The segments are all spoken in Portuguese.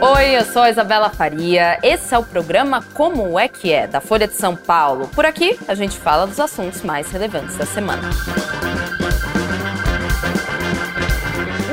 Oi, eu sou a Isabela Faria. Esse é o programa Como é que é, da Folha de São Paulo. Por aqui, a gente fala dos assuntos mais relevantes da semana.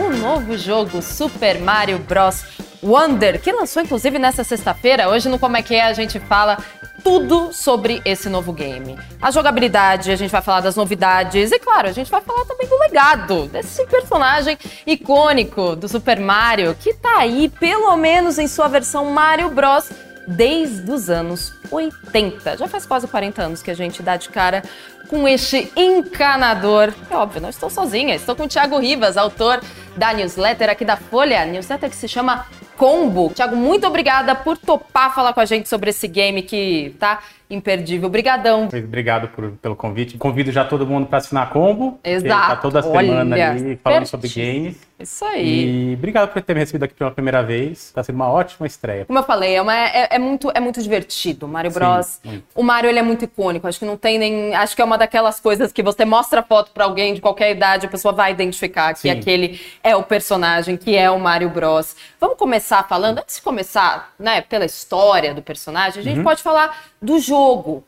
O novo jogo Super Mario Bros. Wonder, que lançou inclusive nessa sexta-feira. Hoje no Como é que é a gente fala tudo sobre esse novo game. A jogabilidade, a gente vai falar das novidades e, claro, a gente vai falar também do legado desse personagem icônico do Super Mario, que tá aí, pelo menos em sua versão Mario Bros. Desde os anos 80. Já faz quase 40 anos que a gente dá de cara com este encanador. É óbvio, não estou sozinha, estou com o Thiago Rivas, autor da newsletter aqui da Folha, newsletter que se chama Combo. Tiago, muito obrigada por topar falar com a gente sobre esse game que tá imperdível. Obrigadão. Obrigado por, pelo convite. Convido já todo mundo para assinar Combo. Exato. Tá toda semana Olha, ali falando sobre games. Isso aí. E obrigado por ter me recebido aqui pela primeira vez. Está sendo uma ótima estreia. Como eu falei, é, uma, é, é muito, é muito divertido. Mario Bros. Sim, o Mario ele é muito icônico. Acho que não tem nem. Acho que é uma daquelas coisas que você mostra a foto para alguém de qualquer idade, a pessoa vai identificar que Sim. aquele é o personagem, que é o Mario Bros. Vamos começar falando, antes de começar, né, pela história do personagem, a gente uhum. pode falar do jogo.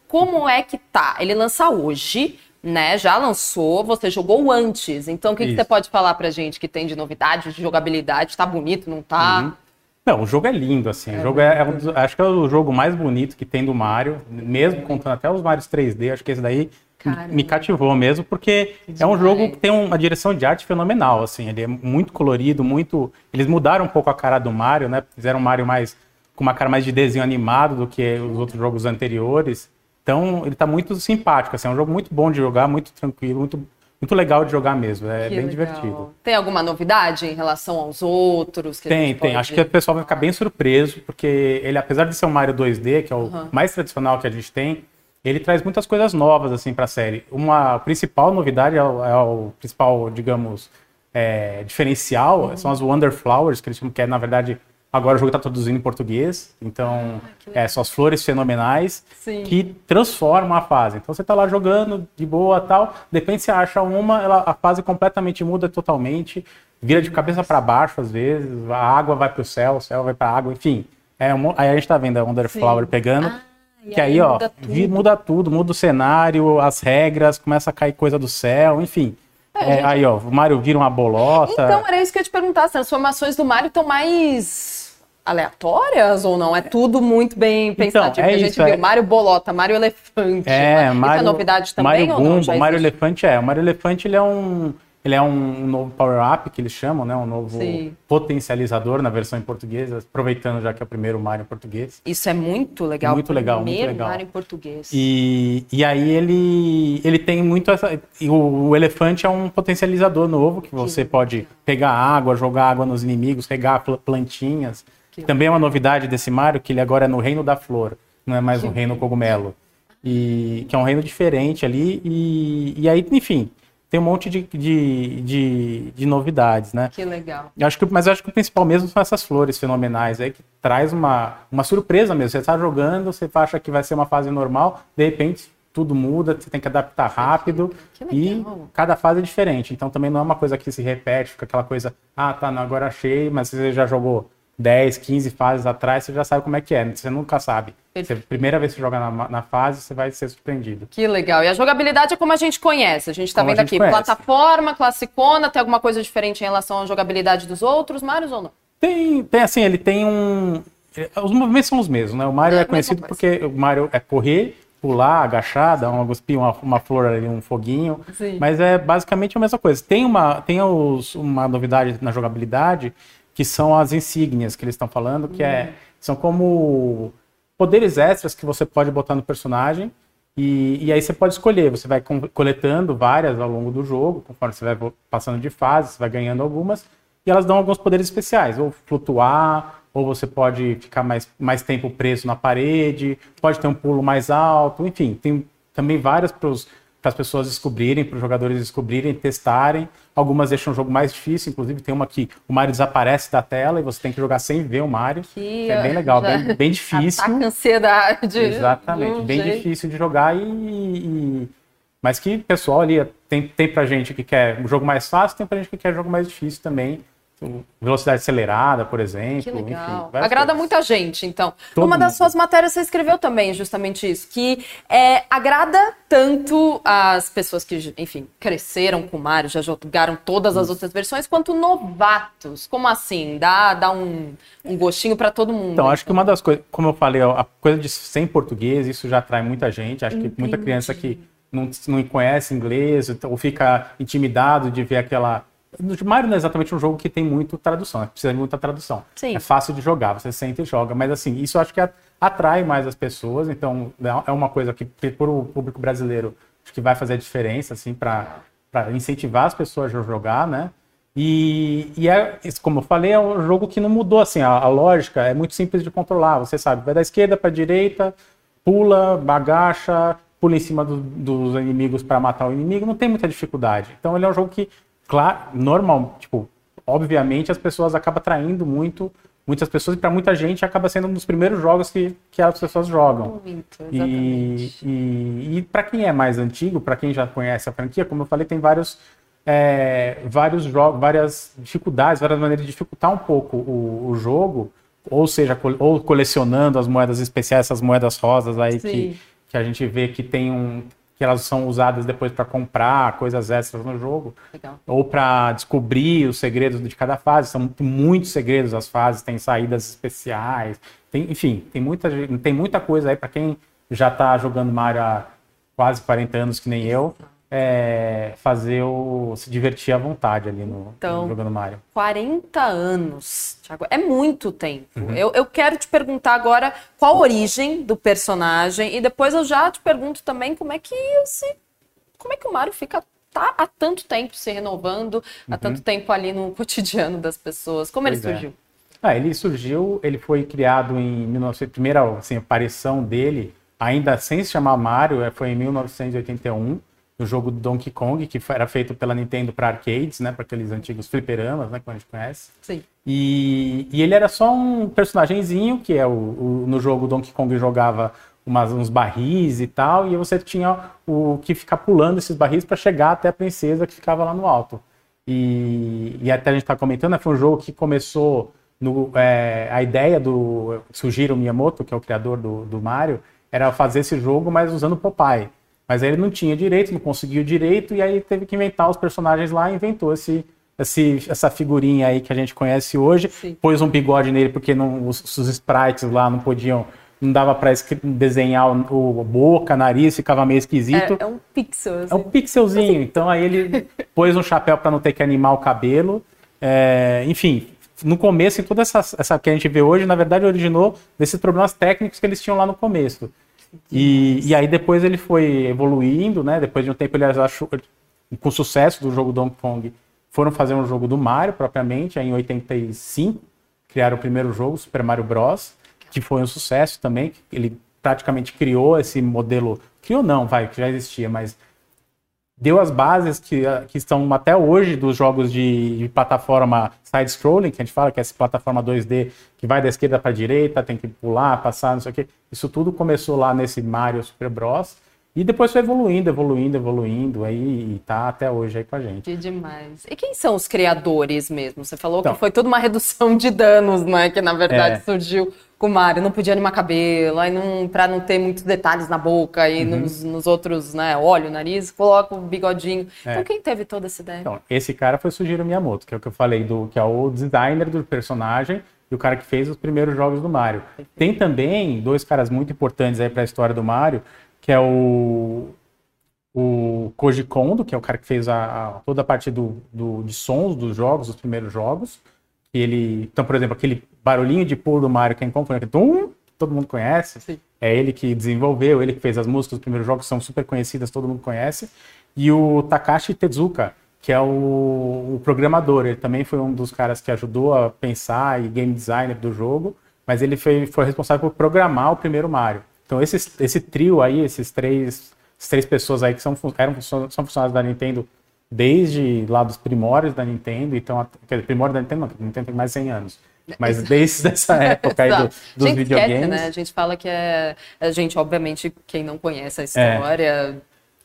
Como é que tá? Ele lança hoje né? Já lançou, você jogou antes. Então, o que, que, você pode falar pra gente que tem de novidade, de jogabilidade? Tá bonito, não tá? Uhum. Não, o jogo é lindo, assim. É o jogo é, é um dos, acho que é o jogo mais bonito que tem do Mario, mesmo contando até os Marios 3D. Acho que esse daí Caramba. me cativou mesmo, porque é um jogo que tem uma direção de arte fenomenal, assim. Ele é muito colorido, muito. Eles mudaram um pouco a cara do Mario, né? Fizeram um Mario mais com uma cara mais de desenho animado do que os outros jogos anteriores. Então, ele está muito simpático, assim, é um jogo muito bom de jogar, muito tranquilo, muito, muito legal de jogar mesmo, é que bem legal. divertido. Tem alguma novidade em relação aos outros? tem, tem. Acho que o pessoal vai ficar bem surpreso, porque ele, apesar de ser um Mario 2D, que é o uhum. mais tradicional que a gente tem, ele traz muitas coisas novas, assim, para a série. Uma principal novidade é o, é o principal, digamos, é, diferencial, uhum. são as Wonder Flowers, que eles chamam, que é, na verdade, Agora o jogo está traduzindo em português, então ah, é, são as flores fenomenais Sim. que transformam a fase. Então você está lá jogando de boa tal, de repente você acha uma, ela, a fase completamente muda totalmente, vira de cabeça para baixo às vezes, a água vai para o céu, o céu vai para a água, enfim. É, aí a gente está vendo a Wonderflower Sim. pegando. Ah, que aí, aí ó, muda tudo. muda tudo, muda o cenário, as regras, começa a cair coisa do céu, enfim. É, é, aí, ó, o Mario vira uma bolota. Então, era isso que eu ia te perguntar. As transformações do Mario estão mais aleatórias ou não? É tudo muito bem então, pensado. Então, é a gente isso, viu é... Mario Bolota, Mario Elefante. É, Mario, isso é novidade também não? Mario Elefante é. O Mario Elefante ele é um ele é um novo power-up que eles chamam, né? Um novo Sim. potencializador na versão em português, aproveitando já que é o primeiro Mario em português. Isso é muito legal. Muito legal, muito legal. Mario em português. E, e aí ele, ele tem muito essa... O, o elefante é um potencializador novo, que você que pode pegar água, jogar água nos inimigos, regar plantinhas. Que Também é uma novidade desse Mario, que ele agora é no Reino da Flor, não é mais no Reino Cogumelo. E, que é um reino diferente ali. E, e aí, enfim, tem um monte de, de, de, de, novidades, né? Que legal. Acho que, mas eu acho que o principal mesmo são essas flores fenomenais aí, que traz uma, uma surpresa mesmo. Você está jogando, você acha que vai ser uma fase normal, de repente tudo muda, você tem que adaptar rápido e cada fase é diferente. Então também não é uma coisa que se repete, fica aquela coisa, ah, tá, não, agora achei, mas você já jogou 10, 15 fases atrás, você já sabe como é que é. Você nunca sabe. Você, primeira vez que você joga na, na, fase, você vai ser surpreendido. Que legal. E a jogabilidade é como a gente conhece. A gente está vendo aqui, conhece. plataforma, classicona, tem alguma coisa diferente em relação à jogabilidade dos outros, Marios ou não? Tem, tem assim, ele tem um... Os movimentos são os mesmos, né? O Mario é, é conhecido porque o Mario é correr, pular, agachar, dar uma guspinha, uma, uma flor ali, um foguinho. Sim. Mas é basicamente a mesma coisa. Tem uma, tem os, uma novidade na jogabilidade que são as insígnias que eles estão falando, que é, são como poderes extras que você pode botar no personagem. E, e aí você pode escolher, você vai coletando várias ao longo do jogo, conforme você vai passando de fase, você vai ganhando algumas, e elas dão alguns poderes especiais, ou flutuar, ou você pode ficar mais, mais tempo preso na parede, pode ter um pulo mais alto, enfim, tem também várias para os para as pessoas descobrirem, para os jogadores descobrirem, testarem. Algumas deixam o jogo mais difícil, inclusive tem uma que o Mario desaparece da tela e você tem que jogar sem ver o Mario. Que, é bem legal, bem, bem difícil. Ataca ansiedade. Exatamente, bem jeito. difícil de jogar e, e, Mas que pessoal ali tem, tem pra gente que quer um jogo mais fácil, tem pra gente que quer um jogo mais difícil também. Velocidade acelerada, por exemplo. Que legal. Enfim, agrada coisas. muita gente, então. Todo Uma das suas matérias você escreveu também justamente isso, que é, agrada tanto as pessoas que, enfim, cresceram com o Mario, já jogaram todas as isso. outras versões, quanto novatos. Como assim? Dá, dá um, um gostinho para todo mundo. Então, acho que uma das coisas, como eu falei, a coisa de ser em português, isso já atrai muita gente. Acho Entendi. que muita criança que não, não conhece inglês ou fica intimidado de ver aquela Mario não é exatamente um jogo que tem muito tradução, né? precisa de muita tradução. Sim. É fácil de jogar, você sente e joga, mas assim, isso acho que atrai mais as pessoas, então é uma coisa que para o público brasileiro acho que vai fazer a diferença, assim, para incentivar as pessoas a jogar, né? E, e é, como eu falei, é um jogo que não mudou, assim, a, a lógica é muito simples de controlar, você sabe, vai da esquerda para a direita, pula, bagacha, pula em cima do, dos inimigos para matar o inimigo, não tem muita dificuldade. Então ele é um jogo que claro, normal, tipo, obviamente as pessoas acabam atraindo muito muitas pessoas e para muita gente acaba sendo um dos primeiros jogos que, que as pessoas jogam. Muito, exatamente. E, e, e para quem é mais antigo, para quem já conhece a franquia, como eu falei, tem vários é, vários jogos, várias dificuldades, várias maneiras de dificultar um pouco o, o jogo, ou seja, ou colecionando as moedas especiais, essas moedas rosas aí que, que a gente vê que tem um que elas são usadas depois para comprar coisas extras no jogo. Legal. Ou para descobrir os segredos de cada fase. São muitos segredos as fases, tem saídas especiais. Tem, enfim, tem muita, tem muita coisa aí para quem já está jogando Mario há quase 40 anos, que nem eu é, fazer o se divertir à vontade ali no, então, no jogando Mario. 40 anos, Thiago, é muito tempo. Uhum. Eu, eu quero te perguntar agora qual a origem do personagem e depois eu já te pergunto também como é que se, como é que o Mario fica tá há tanto tempo se renovando, uhum. há tanto tempo ali no cotidiano das pessoas. Como pois ele é. surgiu? É. Ah, ele surgiu, ele foi criado em 1900, primeira assim, aparição dele, ainda sem se chamar Mario, é, foi em 1981 do jogo do Donkey Kong, que era feito pela Nintendo para arcades, né, para aqueles antigos fliperamas, né, que a gente conhece. Sim. E, e ele era só um personagemzinho, que é o, o no jogo Donkey Kong jogava umas, uns barris e tal, e você tinha o que ficar pulando esses barris para chegar até a princesa que ficava lá no alto. E, e até a gente está comentando, né, foi um jogo que começou no, é, a ideia do Sugiro Miyamoto, que é o criador do, do Mario, era fazer esse jogo, mas usando Popeye. Mas aí ele não tinha direito, não conseguiu direito, e aí teve que inventar os personagens lá inventou esse, esse, essa figurinha aí que a gente conhece hoje. Sim. Pôs um bigode nele porque não, os, os sprites lá não podiam não dava para desenhar o, o, boca, nariz, ficava meio esquisito. É, é um pixel. Assim. É um pixelzinho. Então aí ele pôs um chapéu para não ter que animar o cabelo. É, enfim, no começo, toda essa, essa que a gente vê hoje, na verdade, originou desses problemas técnicos que eles tinham lá no começo. E, e aí depois ele foi evoluindo, né? Depois de um tempo ele achou, com sucesso do jogo Donkey Kong, foram fazer um jogo do Mario propriamente, aí em 85 criaram o primeiro jogo, Super Mario Bros, que foi um sucesso também, ele praticamente criou esse modelo, criou não, vai, que já existia, mas deu as bases que, que estão até hoje dos jogos de, de plataforma side-scrolling, que a gente fala que é essa plataforma 2D que vai da esquerda para a direita, tem que pular, passar, não sei o quê. Isso tudo começou lá nesse Mario Super Bros. E depois foi evoluindo, evoluindo, evoluindo, aí e tá até hoje aí com a gente. Que demais. E quem são os criadores mesmo? Você falou então, que foi toda uma redução de danos, né? Que na verdade é... surgiu com o Mario. Não podia animar cabelo, aí não, pra não ter muitos detalhes na boca e uhum. nos, nos, outros, né? Olho, nariz, coloca o bigodinho. É. Então quem teve toda essa ideia? Então, esse cara foi o Sugiro Miyamoto, que é o que eu falei, do, que é o designer do personagem e o cara que fez os primeiros jogos do Mario. Tem também dois caras muito importantes aí para a história do Mario, que é o, o Koji Kondo, que é o cara que fez a, a toda a parte do, do, de sons dos jogos, dos primeiros jogos. E ele, então, por exemplo, aquele barulhinho de pulo do Mario, quem compra, tum, todo mundo conhece. Sim. É ele que desenvolveu, ele que fez as músicas dos primeiros jogos, são super conhecidas, todo mundo conhece. E o Takashi Tezuka, que é o, o, programador. Ele também foi um dos caras que ajudou a pensar e game designer do jogo, mas ele foi, foi responsável por programar o primeiro Mario. Então esse, esse trio aí, esses três, essas três pessoas aí que são, eram, são funcionários da Nintendo desde lá dos primórdios da Nintendo, então, quer dizer, primórdio da Nintendo, não, Nintendo tem mais de 100 anos. Mas desde essa época aí do, dos videogames. Esquece, né? A gente fala que é. A gente, obviamente, quem não conhece a história. É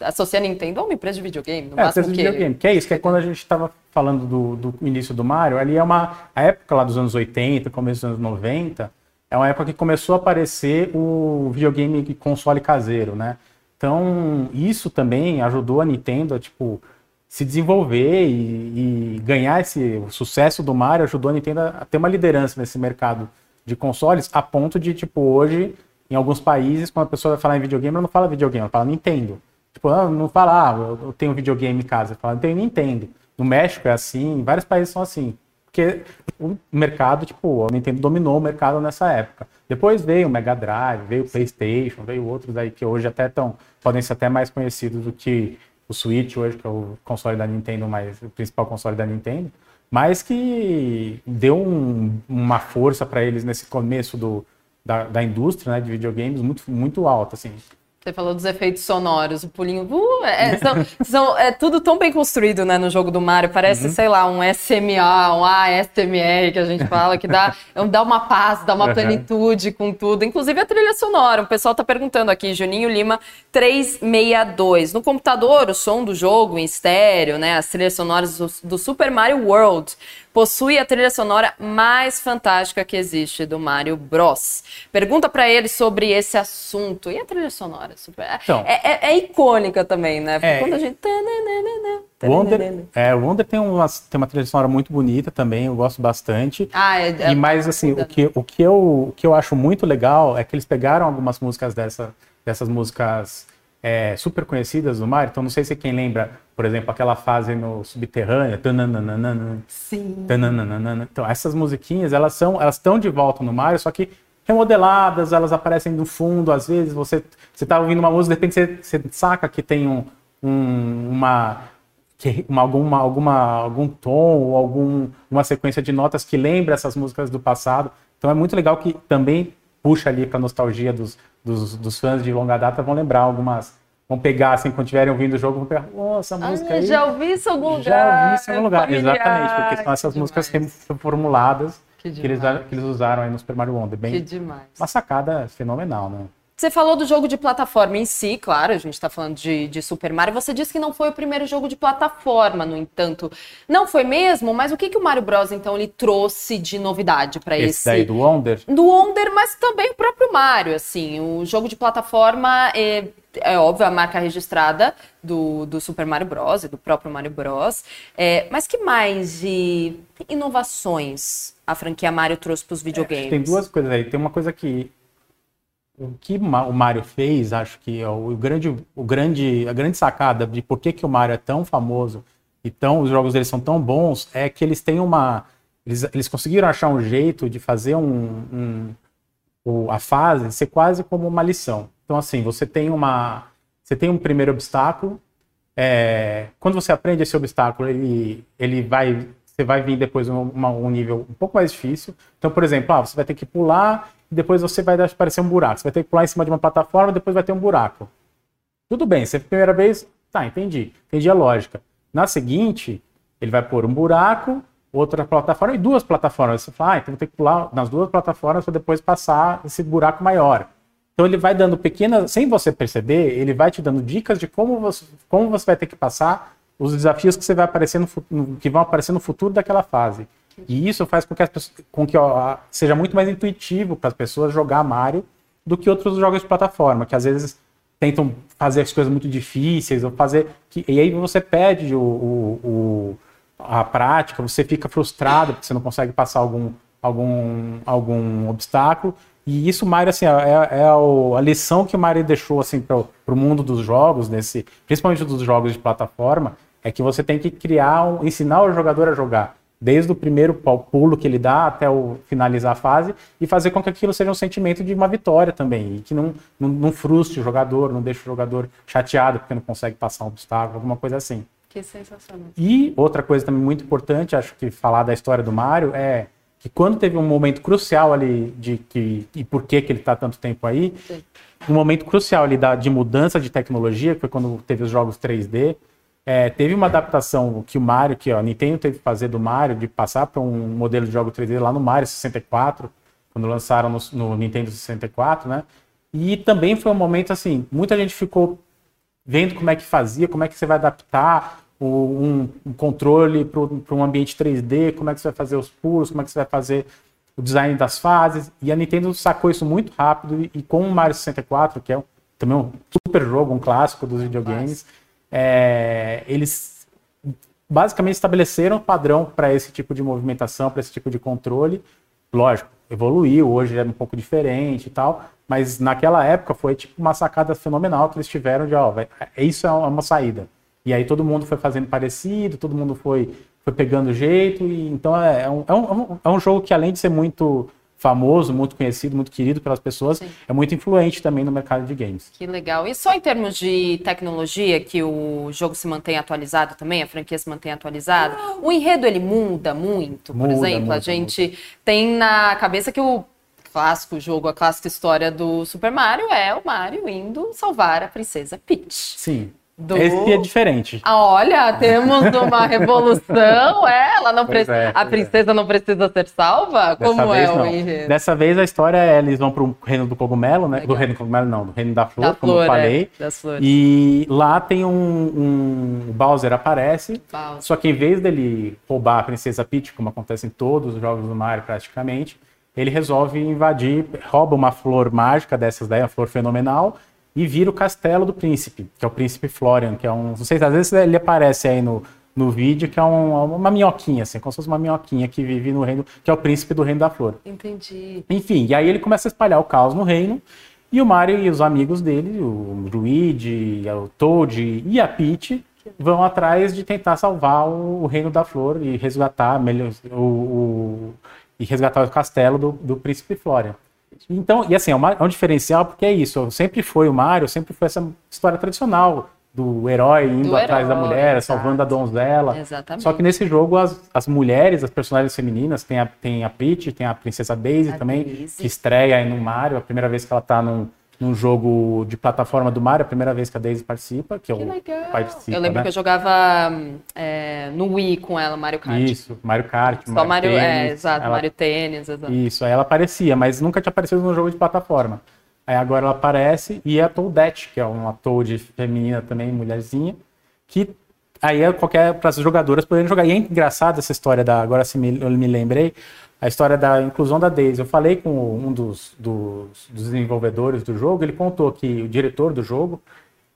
associa a Nintendo a uma empresa de videogame, no é, máximo que... de videogame, que é isso, que é quando a gente estava falando do, do, início do Mario, ali é uma a época lá dos anos 80, começo dos anos 90, é uma época que começou a aparecer o videogame console caseiro, né? Então, isso também ajudou a Nintendo a, tipo, se desenvolver e, e ganhar esse o sucesso do Mario, ajudou a Nintendo a ter uma liderança nesse mercado de consoles, a ponto de, tipo, hoje, em alguns países, quando a pessoa vai falar em videogame, ela não fala videogame, ela fala Nintendo. Tipo, ela não fala, ah, eu tenho videogame em casa, ela fala, eu tenho Nintendo. No México é assim, em vários países são assim. Porque o mercado, tipo, a Nintendo dominou o mercado nessa época. Depois veio o Mega Drive, veio o PlayStation, veio outros aí que hoje até tão, podem ser até mais conhecidos do que o Switch hoje, que é o console da Nintendo, mais, o principal console da Nintendo, mas que deu um, uma força para eles nesse começo do, da, da indústria né, de videogames muito, muito alta, assim. Você falou dos efeitos sonoros, o pulinho. Uh, é, são, são, é tudo tão bem construído né, no jogo do Mario. Parece, uhum. sei lá, um SMA, um ASMR que a gente fala, que dá, dá uma paz, dá uma uhum. plenitude com tudo. Inclusive a trilha sonora. O pessoal tá perguntando aqui, Juninho Lima 362. No computador, o som do jogo em estéreo, né? As trilhas sonoras do, do Super Mario World possui a trilha sonora mais fantástica que existe do Mario Bros. Pergunta para ele sobre esse assunto. E a trilha sonora? Super... Então, é, é, é, icônica também, né? Porque é, quando a gente. Wonder, é, o Wonder tem uma, tem uma trilha sonora muito bonita também, eu gosto bastante. Ah, é, é e mais assim, o que, o, que eu, o que eu acho muito legal é que eles pegaram algumas músicas dessa, dessas músicas é, super conhecidas do Mario. Então, não sei se quem lembra, por exemplo, aquela fase no subterrâneo. Sim. Então, essas musiquinhas, elas são, elas estão de volta no Mario, só que remodeladas, elas aparecem no fundo, às vezes você você tá ouvindo uma música, de repente você, você saca que tem um, um uma, que, uma, alguma, alguma, algum tom ou algum, uma sequência de notas que lembra essas músicas do passado. Então é muito legal que também puxa ali para nostalgia dos, dos, dos, fãs de longa data, vão lembrar algumas. Vão pegar, assim, quando estiverem ouvindo o jogo, vão pegar, oh, essa música aí. Já ouvi isso em algum lugar. Já ouvi isso em algum lugar, familiar. exatamente, porque são essas músicas reformuladas que, que, eles, que eles usaram aí no Super Mario Wonder. Bem, que demais. Uma sacada fenomenal, né? Você falou do jogo de plataforma em si, claro, a gente está falando de, de, Super Mario. Você disse que não foi o primeiro jogo de plataforma, no entanto. Não foi mesmo, mas o que, que o Mario Bros, então, ele trouxe de novidade para esse... Esse daí do Wonder? Do Wonder, mas também o próprio Mario, assim. O jogo de plataforma é, é óbvio, a marca registrada do, do Super Mario Bros. e do próprio Mario Bros. É, mas que mais de inovações a franquia Mario trouxe para os videogames? É, tem duas coisas aí. Tem uma coisa que o que o Mario fez, acho que é o grande, o grande, a grande sacada de por que, que o Mario é tão famoso e tão, os jogos deles são tão bons é que eles têm uma. Eles, eles conseguiram achar um jeito de fazer um, um, a fase ser quase como uma lição. Então, assim, você tem uma. Você tem um primeiro obstáculo. É, quando você aprende esse obstáculo, ele, ele vai. Você vai vir depois um, uma, um nível um pouco mais difícil. Então, por exemplo, ah, você vai ter que pular e depois você vai aparecer um buraco. Você vai ter que pular em cima de uma plataforma depois vai ter um buraco. Tudo bem, você primeira vez, tá, entendi. Entendi a lógica. Na seguinte, ele vai pôr um buraco, outra plataforma e duas plataformas. Você fala, ah, então vou ter que pular nas duas plataformas para depois passar esse buraco maior. Então ele vai dando pequenas, sem você perceber, ele vai te dando dicas de como você, como você vai ter que passar os desafios que você vai aparecer no, que vão aparecer no futuro daquela fase. E isso faz com que, pessoas, com que ó, seja muito mais intuitivo para as pessoas jogar Mario do que outros jogos de plataforma, que às vezes tentam fazer as coisas muito difíceis, ou fazer. Que, e aí você perde o, o, o, a prática, você fica frustrado porque você não consegue passar algum, algum, algum obstáculo. E isso, Mario, assim, é, é, é a lição que o Mario deixou assim, para o mundo dos jogos, nesse, principalmente dos jogos de plataforma, é que você tem que criar, um, ensinar o jogador a jogar desde o primeiro pulo que ele dá até o finalizar a fase, e fazer com que aquilo seja um sentimento de uma vitória também, e que não, não, não frustre o jogador, não deixe o jogador chateado porque não consegue passar um obstáculo, alguma coisa assim. Que sensacional. E outra coisa também muito importante, acho que falar da história do Mario, é que quando teve um momento crucial ali de que e por que, que ele está tanto tempo aí, Sim. um momento crucial ali da, de mudança de tecnologia, que foi quando teve os jogos 3D, é, teve uma adaptação que o Mario, que ó, a Nintendo teve que fazer do Mario, de passar para um modelo de jogo 3D lá no Mario 64, quando lançaram no, no, Nintendo 64, né? E também foi um momento assim, muita gente ficou vendo como é que fazia, como é que você vai adaptar o, um, um, controle para um ambiente 3D, como é que você vai fazer os pulos, como é que você vai fazer o design das fases. E a Nintendo sacou isso muito rápido e, e com o Mario 64, que é um, também um super jogo, um clássico dos videogames, é, eles basicamente estabeleceram um padrão para esse tipo de movimentação, para esse tipo de controle. Lógico, evoluiu, hoje é um pouco diferente e tal, mas naquela época foi tipo uma sacada fenomenal que eles tiveram de, ó, vai, isso é uma saída. E aí todo mundo foi fazendo parecido, todo mundo foi, foi pegando jeito, e então é, é, um, é, um, é um jogo que além de ser muito famoso, muito conhecido, muito querido pelas pessoas, Sim. é muito influente também no mercado de games. Que legal. E só em termos de tecnologia, que o jogo se mantém atualizado também, a franquia se mantém atualizada, o enredo ele muda muito, por exemplo. Muda, a gente muda. tem na cabeça que o clássico jogo, a clássica história do Super Mario é o Mario indo salvar a princesa Peach. Sim. Do... Esse é diferente. Ah, olha, temos uma revolução. É, ela não precisa. É, a princesa é. não precisa ser salva? Dessa Como é o enredo? Dessa vez a história é eles vão para o reino do cogumelo, né? Legal. Do reino do cogumelo, não, do reino da flor, da como flor, eu falei. É, das flores. E lá tem um, um. O Bowser aparece. Bowser. Só que em vez dele roubar a princesa Peach, como acontece em todos os jogos do Mario praticamente, ele resolve invadir, rouba uma flor mágica dessas daí, uma flor fenomenal e vira o castelo do príncipe, que é o príncipe Florian, que é um. Não sei se às vezes ele aparece aí no, no vídeo, que é um, uma minhoquinha, assim, como se fosse uma minhoquinha que vive no reino, que é o príncipe do reino da flor. Entendi. Enfim, e aí ele começa a espalhar o caos no reino, e o Mario e os amigos dele, o Luigi, o Toad e a Peach, vão atrás de tentar salvar o, o reino da flor e resgatar melhor, o, o, e resgatar o castelo do, do príncipe Florian. Então, e assim, é, uma, é um diferencial porque é isso. Sempre foi o Mario, sempre foi essa história tradicional do herói indo do atrás herói, da mulher, exato. salvando a donzela. Exatamente. Só que nesse jogo as, as mulheres, as personagens femininas, tem a, tem a Peach, tem a Princesa Daisy a também, Daisy. que estreia aí no Mario, a primeira vez que ela tá num, num jogo de plataforma do Mario, a primeira vez que a Daisy participa, que, que eu legal. participo. Eu lembro né? que eu jogava é, no Wii com ela, Mario Kart. Isso, Mario Kart, Só Mario, Mario é, Tênis, é, exato, ela... Mario Tênis, exato. Isso, aí ela aparecia, mas nunca tinha aparecido no jogo de plataforma. Aí agora ela aparece e é a Toadette, que é uma Toad feminina também, mulherzinha, que aí é qualquer para as jogadoras poderem jogar. E é engraçado essa história da agora se me, eu me lembrei a história da inclusão da Daisy. Eu falei com um dos, dos, dos, desenvolvedores do jogo, ele contou que o diretor do jogo,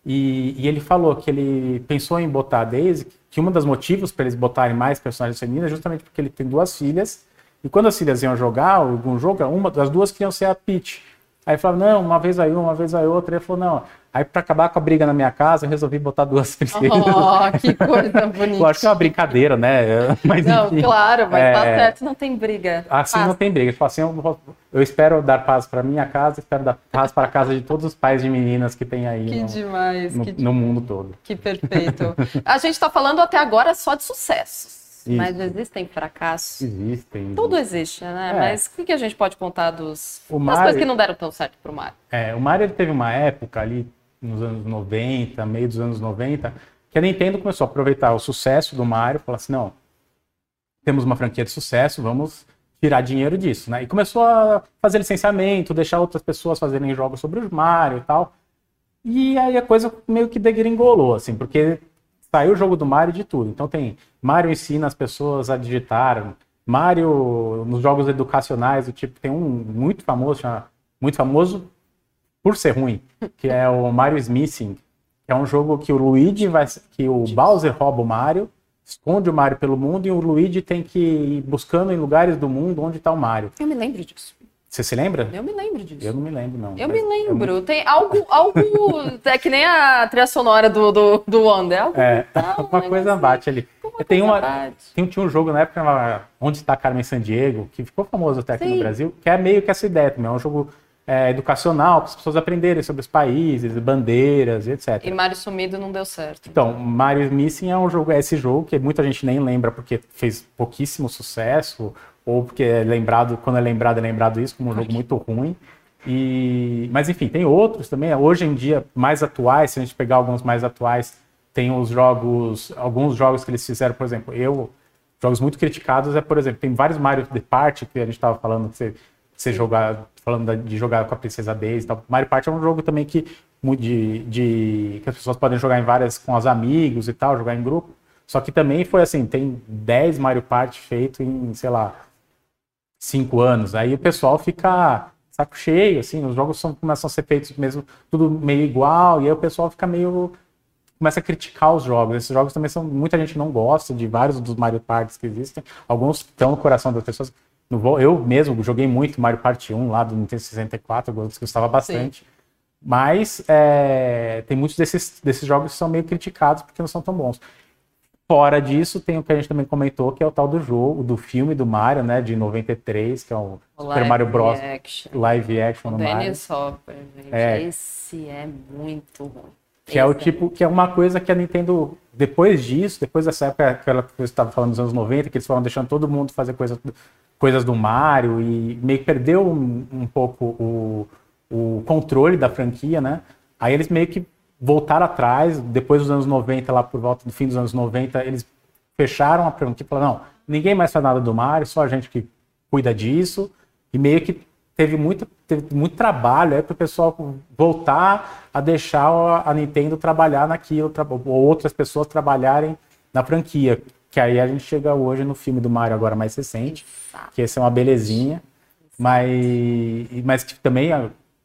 e, e, ele falou que ele pensou em botar a Daisy, que um dos motivos para eles botarem mais personagens femininas é justamente porque ele tem duas filhas, e quando as filhas iam jogar algum jogo, uma das duas queriam ser a Peach. Aí falava, não, uma vez aí uma, vez aí outra. Ele falou, não. Aí, para acabar com a briga na minha casa, eu resolvi botar duas princesas. Oh, que coisa bonita. Lógico que é uma brincadeira, né? Mas, não, enfim, claro, mas tá é... tá certo, não tem briga. Assim paz. não tem briga. Tipo assim, eu, eu espero dar paz para minha casa, espero dar paz para a casa de todos os pais de meninas que tem aí que no, demais, no, que no mundo todo. Que perfeito. A gente está falando até agora só de sucessos. Isso. Mas existem fracassos. Existem. Tudo existe, né? É. Mas o que a gente pode contar dos, o das coisas que não deram tão certo para o Mario? É, o Mario ele teve uma época ali, nos anos 90, meio dos anos 90, que a Nintendo começou a aproveitar o sucesso do Mario e falou assim, não, temos uma franquia de sucesso, vamos tirar dinheiro disso, né? E começou a fazer licenciamento, deixar outras pessoas fazerem jogos sobre o Mario e tal. E aí a coisa meio que degringolou, assim, porque saiu o jogo do Mario de tudo. Então tem Mario ensina as pessoas a digitar, Mario nos jogos educacionais, o tipo tem um muito famoso, muito famoso por ser ruim, que é o Mario Smithing, que é um jogo que o Luigi vai, que o Bowser rouba o Mario, esconde o Mario pelo mundo e o Luigi tem que ir buscando em lugares do mundo onde está o Mario. Eu me lembro disso. Você se lembra? Eu me lembro disso. Eu não me lembro, não. Eu me lembro. Eu... Tem algo, algo é que nem a trilha sonora do, do, do Wonder. Algo é, alguma coisa assim. bate ali. tem uma, tem, tinha um jogo na época, Onde está Carmen Sandiego, que ficou famoso até aqui Sim. no Brasil, que é meio que essa ideia também. É um jogo é, educacional para as pessoas aprenderem sobre os países, bandeiras, etc. E Mario Sumido não deu certo. Então, Mario Missing é um jogo, é esse jogo que muita gente nem lembra porque fez pouquíssimo sucesso ou porque é lembrado, quando é lembrado, é lembrado isso como um jogo muito ruim. E, mas enfim, tem outros também. Hoje em dia, mais atuais, se a gente pegar alguns mais atuais, tem os jogos, alguns jogos que eles fizeram, por exemplo, eu, jogos muito criticados é, por exemplo, tem vários Mario Party que a gente estava falando que você, você jogar, falando de jogar com a Princesa Daisy e tal. Mario Party é um jogo também que de, de que as pessoas podem jogar em várias com os amigos e tal, jogar em grupo. Só que também foi assim, tem 10 Mario Party feito em, sei lá, 5 anos. Aí o pessoal fica saco cheio, assim, os jogos são, começam a ser feitos mesmo tudo meio igual, e aí o pessoal fica meio começa a criticar os jogos. Esses jogos também são muita gente não gosta de vários dos Mario Party que existem. Alguns estão no coração das pessoas. Eu mesmo joguei muito Mario Party 1 lá do Nintendo 64, eu gostava bastante. Sim. Mas é, tem muitos desses, desses jogos que são meio criticados porque não são tão bons. Fora disso, tem o que a gente também comentou, que é o tal do jogo, do filme do Mario, né, de 93, que é o, o Super Mario Bros. Action. Live action no Mario. Hopper, gente. É. Esse é muito ruim. Que Esse é o tipo, que é uma coisa que a Nintendo, depois disso, depois dessa época que ela estava falando dos anos 90, que eles foram deixando todo mundo fazer coisa, coisas do Mario e meio que perdeu um, um pouco o, o controle da franquia, né? Aí eles meio que voltaram atrás, depois dos anos 90, lá por volta do fim dos anos 90, eles fecharam a pergunta e falaram, não, ninguém mais faz nada do Mario, só a gente que cuida disso, e meio que teve muito, teve muito trabalho aí para o pessoal voltar a deixar a Nintendo trabalhar naquilo, ou outras pessoas trabalharem na franquia, que aí a gente chega hoje no filme do Mario agora mais recente, que esse é uma belezinha, mas, mas que também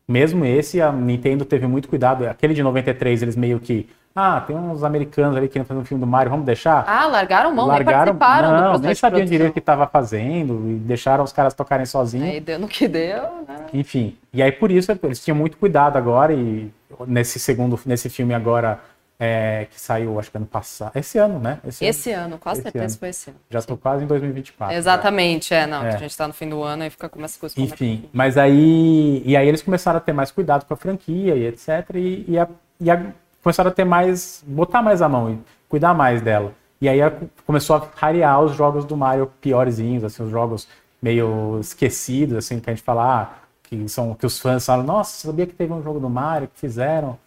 mesmo esse, a Nintendo teve muito cuidado. Aquele de 93, eles meio que. Ah, tem uns americanos ali querendo fazer um filme do Mario, vamos deixar? Ah, largaram mão, largaram, nem participaram Não, nem sabiam direito o que estava fazendo e deixaram os caras tocarem sozinhos. Aí deu no que deu, né? Enfim, e aí por isso eles tinham muito cuidado agora e nesse segundo, nesse filme agora é, que saiu, acho que ano passado. Esse ano, né? Esse, esse ano, ano, quase esse certeza ano. foi esse ano. Já estou quase em 2024. Exatamente, é, não. É. A gente está no fim do ano e fica com essas coisas. Enfim, mas aí. E aí eles começaram a ter mais cuidado com a franquia e etc. E, e, a, e a, começaram a ter mais. botar mais a mão e cuidar mais dela. E aí começou a rarear os jogos do Mario piorzinhos, assim, os jogos meio esquecidos, assim, que a gente fala, ah, que, são, que os fãs falam, nossa, sabia que teve um jogo do Mario que fizeram?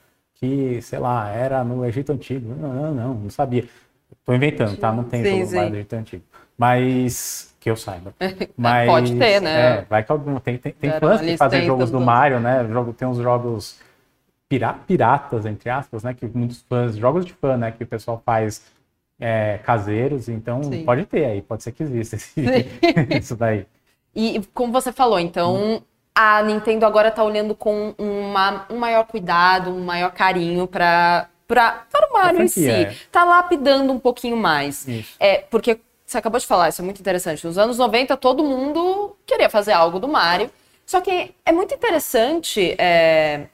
Que, sei lá, era no Egito Antigo. Não, não, não, não sabia. Estou inventando, tá? Não tem sim, jogo sim. do Egito Antigo. Mas, que eu saiba. Mas, Pode ter, né? É, vai que algum. Tem, tem, tem fãs que fazem jogos do Mario, né? Jogo, tem uns jogos pira, piratas, entre aspas, né? Que muitos fãs, jogos de fã, né? Que o pessoal faz é, caseiros, então sim. pode ter aí, pode ser que exista esse, isso daí. E como você falou, então. Hum a Nintendo agora está olhando com uma, um maior cuidado, um maior carinho para para o Mario em si. É. Tá lapidando um pouquinho mais. Isso. É, porque você acabou de falar, isso é muito interessante. Nos anos 90, todo mundo queria fazer algo do Mario. Só que é muito interessante é,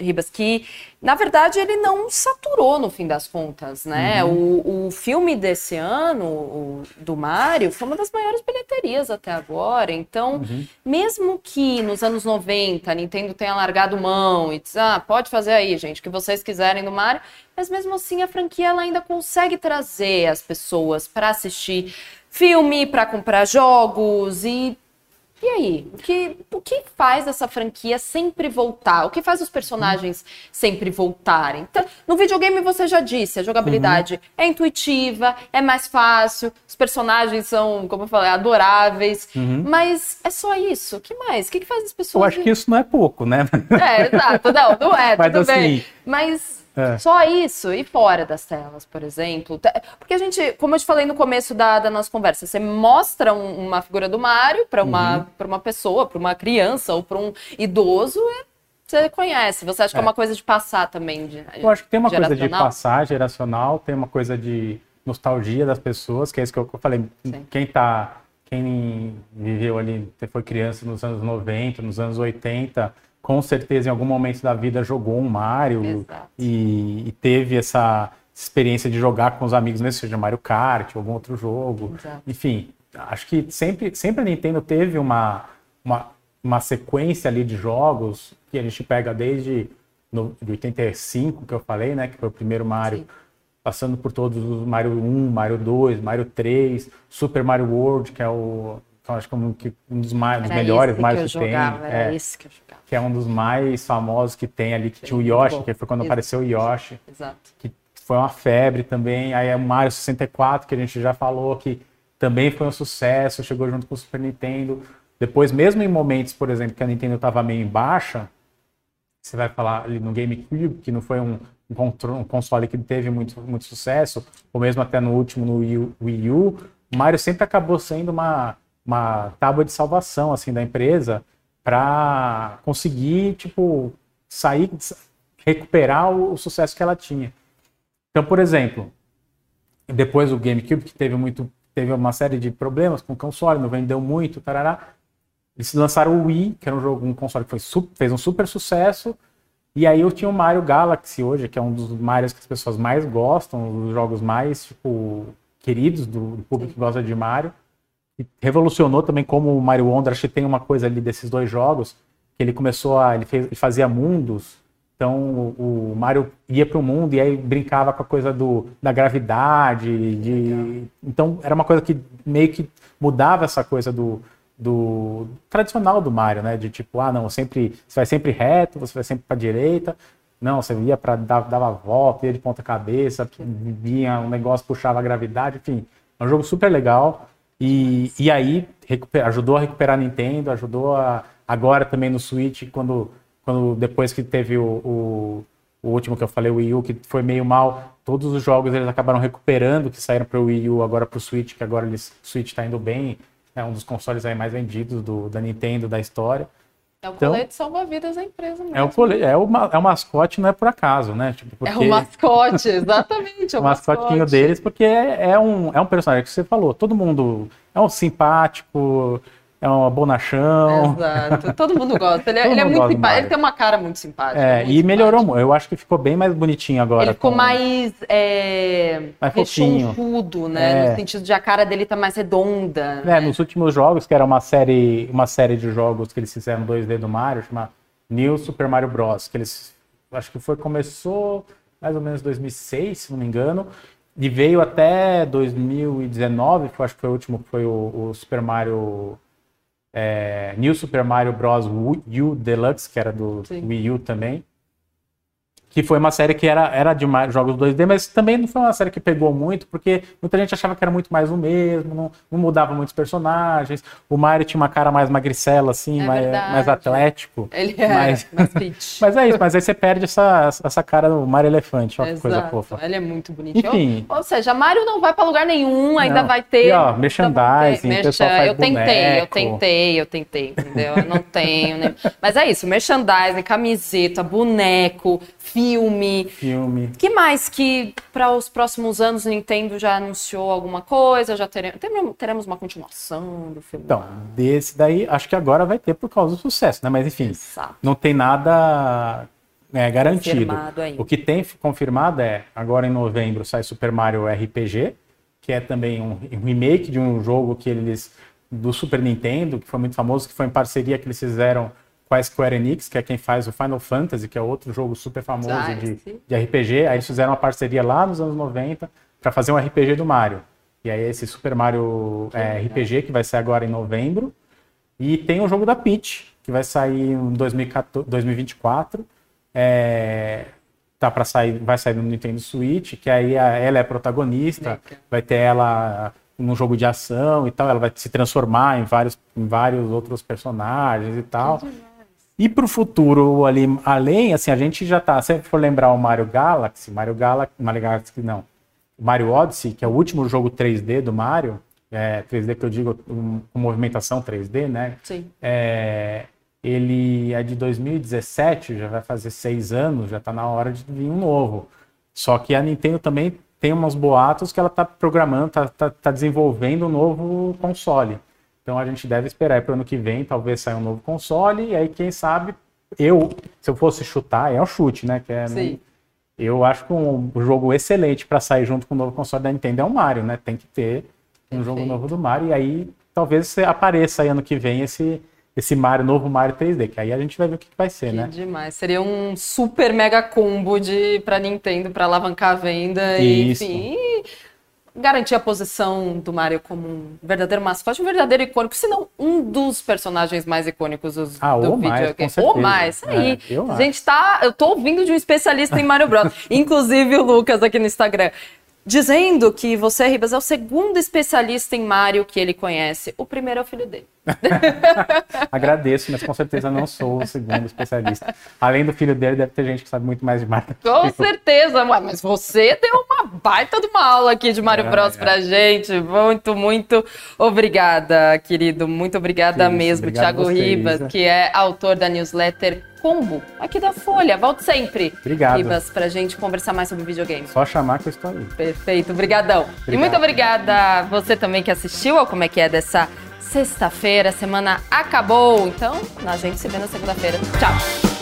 Ribas, que na verdade ele não saturou no fim das contas, né? Uhum. O, o filme desse ano, o, do Mario, foi uma das maiores bilheterias até agora. Então, uhum. mesmo que nos anos 90 a Nintendo tenha largado mão e diz, ah, pode fazer aí, gente, o que vocês quiserem do Mario, mas mesmo assim a franquia ela ainda consegue trazer as pessoas para assistir filme, para comprar jogos e e aí, o que, o que faz essa franquia sempre voltar? O que faz os personagens sempre voltarem? Então, no videogame você já disse, a jogabilidade uhum. é intuitiva, é mais fácil, os personagens são, como eu falei, adoráveis, uhum. mas é só isso. O que mais? O que, que faz as pessoas... Eu acho que isso não é pouco, né? É, exato. Não, não é, mas, tudo assim, bem. Mas é. Só isso, e fora das telas, por exemplo. Porque a gente, como eu te falei no começo da, da nossa conversa, você mostra um, uma figura do Mario para uma, uhum. uma pessoa, para uma criança ou para um idoso, é, você conhece. Você acha que é, é uma coisa de passar também? De, eu acho que tem uma coisa de passar geracional, tem uma coisa de nostalgia das pessoas, que é isso que eu, eu falei. Sim. Quem tá. Quem viveu ali, foi criança nos anos 90, nos anos 80 com certeza em algum momento da vida jogou um Mario e, e, teve essa experiência de jogar com os amigos, mesmo seja Mario Kart ou algum outro jogo. Exato. Enfim, acho que sempre, sempre a Nintendo teve uma, uma, uma sequência ali de jogos que a gente pega desde no, de 85, que eu falei, né, que foi o primeiro Mario, Sim. passando por todos os Mario 1, Mario 2, Mario 3, Super Mario World, que é o acho que um, um dos, mais, dos melhores mais que, que tem. Jogava, é, que. Que é um dos mais famosos que tem ali, que tinha o Yoshi, bom. que foi quando Exato. apareceu o Yoshi. Exato. Que foi uma febre também. Aí é o Mario 64, que a gente já falou que também foi um sucesso, chegou junto com o Super Nintendo. Depois, mesmo em momentos, por exemplo, que a Nintendo estava meio em baixa, você vai falar ali no GameCube, que não foi um, um, console que teve muito, muito sucesso, ou mesmo até no último no Wii U, Wii U o Mario sempre acabou sendo uma, uma tábua de salvação assim da empresa para conseguir tipo sair recuperar o, o, sucesso que ela tinha. Então, por exemplo, depois do GameCube que teve muito teve uma série de problemas com o console, não vendeu muito, tarará. Eles lançaram o Wii, que era um jogo, um console que foi, fez um super sucesso. E aí eu tinha o Mario Galaxy hoje, que é um dos Marios que as pessoas mais gostam, um dos jogos mais, tipo, queridos do, do público que gosta de Mario. Revolucionou também como o Mario Wonder, acho que tem uma coisa ali desses dois jogos, que ele começou a, ele, fez, ele fazia mundos, então o, o Mario ia para o mundo e aí brincava com a coisa do, da gravidade, de, então era uma coisa que meio que mudava essa coisa do, do tradicional do Mario, né? De tipo, ah, não, sempre você vai sempre reto, você vai sempre para direita. Não, você ia para dava a volta, ia de ponta cabeça, vinha um negócio puxava a gravidade, enfim, é um jogo super legal. E, e aí ajudou a recuperar a Nintendo, ajudou a agora também no Switch quando quando depois que teve o, o, o último que eu falei, o Wii U, que foi meio mal, todos os jogos eles acabaram recuperando que saíram para o Wii U agora para o Switch, que agora o Switch está indo bem, é um dos consoles aí mais vendidos do, da Nintendo, da história. É o então, colete salva-vidas da empresa mesmo. É o, colete, é, o, é o mascote, não é por acaso, né? Tipo, porque... É o mascote, exatamente. É o, o mascotinho deles, porque é, é, um, é um personagem que você falou. Todo mundo é um simpático, é uma bonachão. Exato. Todo mundo gosta. Ele, é, ele é muito simpático. Ele tem uma cara muito simpática. É, muito e melhorou muito. Eu acho que ficou bem mais bonitinho agora. Ele ficou com... mais. É, mais fofinho. né? É. No sentido de a cara dele tá mais redonda. É, né? nos últimos jogos, que era uma série, uma série de jogos que eles fizeram 2D do Mario, chama New Super Mario Bros. Que eles. Acho que foi. Começou mais ou menos 2006, se não me engano. E veio até 2019, que eu acho que foi o último, que foi o, o Super Mario é, New Super Mario Bros. U Deluxe, que era do Sim. Wii U também que foi uma série que era, era de jogos 2D, mas também não foi uma série que pegou muito, porque muita gente achava que era muito mais o mesmo, não, não mudava muitos personagens. O Mario tinha uma cara mais magricela, assim, é mais, mais, atlético. Ele é mas, mais mas é isso, mas aí você perde essa, essa cara do Mario Elefante, ó, que coisa fofa. Ele é muito bonitinho. Enfim. Ou, ou seja, Mario não vai para lugar nenhum, ainda não. vai ter. E, ó, merchandising, ter. pessoal faz Eu tentei, eu tentei, eu tentei, entendeu? Eu não tenho. Nem... Mas é isso, merchandising, camiseta, boneco, filme. Filme. que mais que para os próximos anos Nintendo já anunciou alguma coisa? Já teremos, teremos uma continuação do filme? Então, desse daí, acho que agora vai ter por causa do sucesso, né? Mas enfim, Exato. não tem nada é, garantido. O que tem confirmado é, agora em novembro sai Super Mario RPG, que é também um, um remake de um jogo que eles do Super Nintendo, que foi muito famoso, que foi em parceria que eles fizeram com a Square Enix, que é quem faz o Final Fantasy, que é outro jogo super famoso ah, de, de, RPG. Aí eles fizeram uma parceria lá nos anos 90 para fazer um RPG do Mario. E aí esse Super Mario é, RPG, que vai sair agora em novembro. E tem o jogo da Peach, que vai sair em 2014, 2024. É, tá para sair, vai sair no Nintendo Switch, que aí ela é protagonista, vai ter ela num jogo de ação e tal, ela vai se transformar em vários, em vários outros personagens e tal. E para o futuro ali, além, assim, a gente já tá, se for lembrar o Mario Galaxy, Mario Galaxy, Mario Galaxy não, Mario Odyssey, que é o último jogo 3D do Mario, é, 3D que eu digo com movimentação 3D, né? Sim. É, ele é de 2017, já vai fazer seis anos, já está na hora de vir um novo. Só que a Nintendo também tem uns boatos que ela está programando, está tá, tá desenvolvendo um novo console. Então a gente deve esperar para o ano que vem, talvez saia um novo console, e aí quem sabe, eu, se eu fosse chutar, é um chute, né? Que é, Sim. Eu acho que um, jogo excelente para sair junto com o novo console da Nintendo é o Mario, né? Tem que ter um Perfeito. jogo novo do Mario, e aí talvez apareça aí ano que vem esse, esse Mario, novo Mario 3D, que aí a gente vai ver o que, que vai ser, que né? demais. Seria um super mega combo de para Nintendo para alavancar a venda Isso. e enfim garantir a posição do Mario como um verdadeiro mascote, um verdadeiro icônico, se não um dos personagens mais icônicos dos, ah, do videogame. Ou mais, aí. É, a gente tá, eu tô ouvindo de um especialista em Mario Bros. Inclusive o Lucas aqui no Instagram. Dizendo que você, Ribas, é o segundo especialista em Mario que ele conhece. O primeiro é o filho dele. Agradeço, mas com certeza não sou o segundo especialista. Além do filho dele, deve ter gente que sabe muito mais de Mario. Com certeza, mas você deu uma baita de uma aula aqui de Mario é, Bros é. pra gente. Muito, muito obrigada, querido. Muito obrigada isso, mesmo, Thiago Ribas, que é autor da newsletter Combo, aqui da Folha. Volte sempre, Obrigado. Ribas, pra gente conversar mais sobre videogame. Só chamar que eu estou aí. Perfeito, brigadão. Obrigado. E muito obrigada a você também que assistiu ao Como é que é dessa sexta-feira. A semana acabou, então a gente se vê na segunda-feira. Tchau!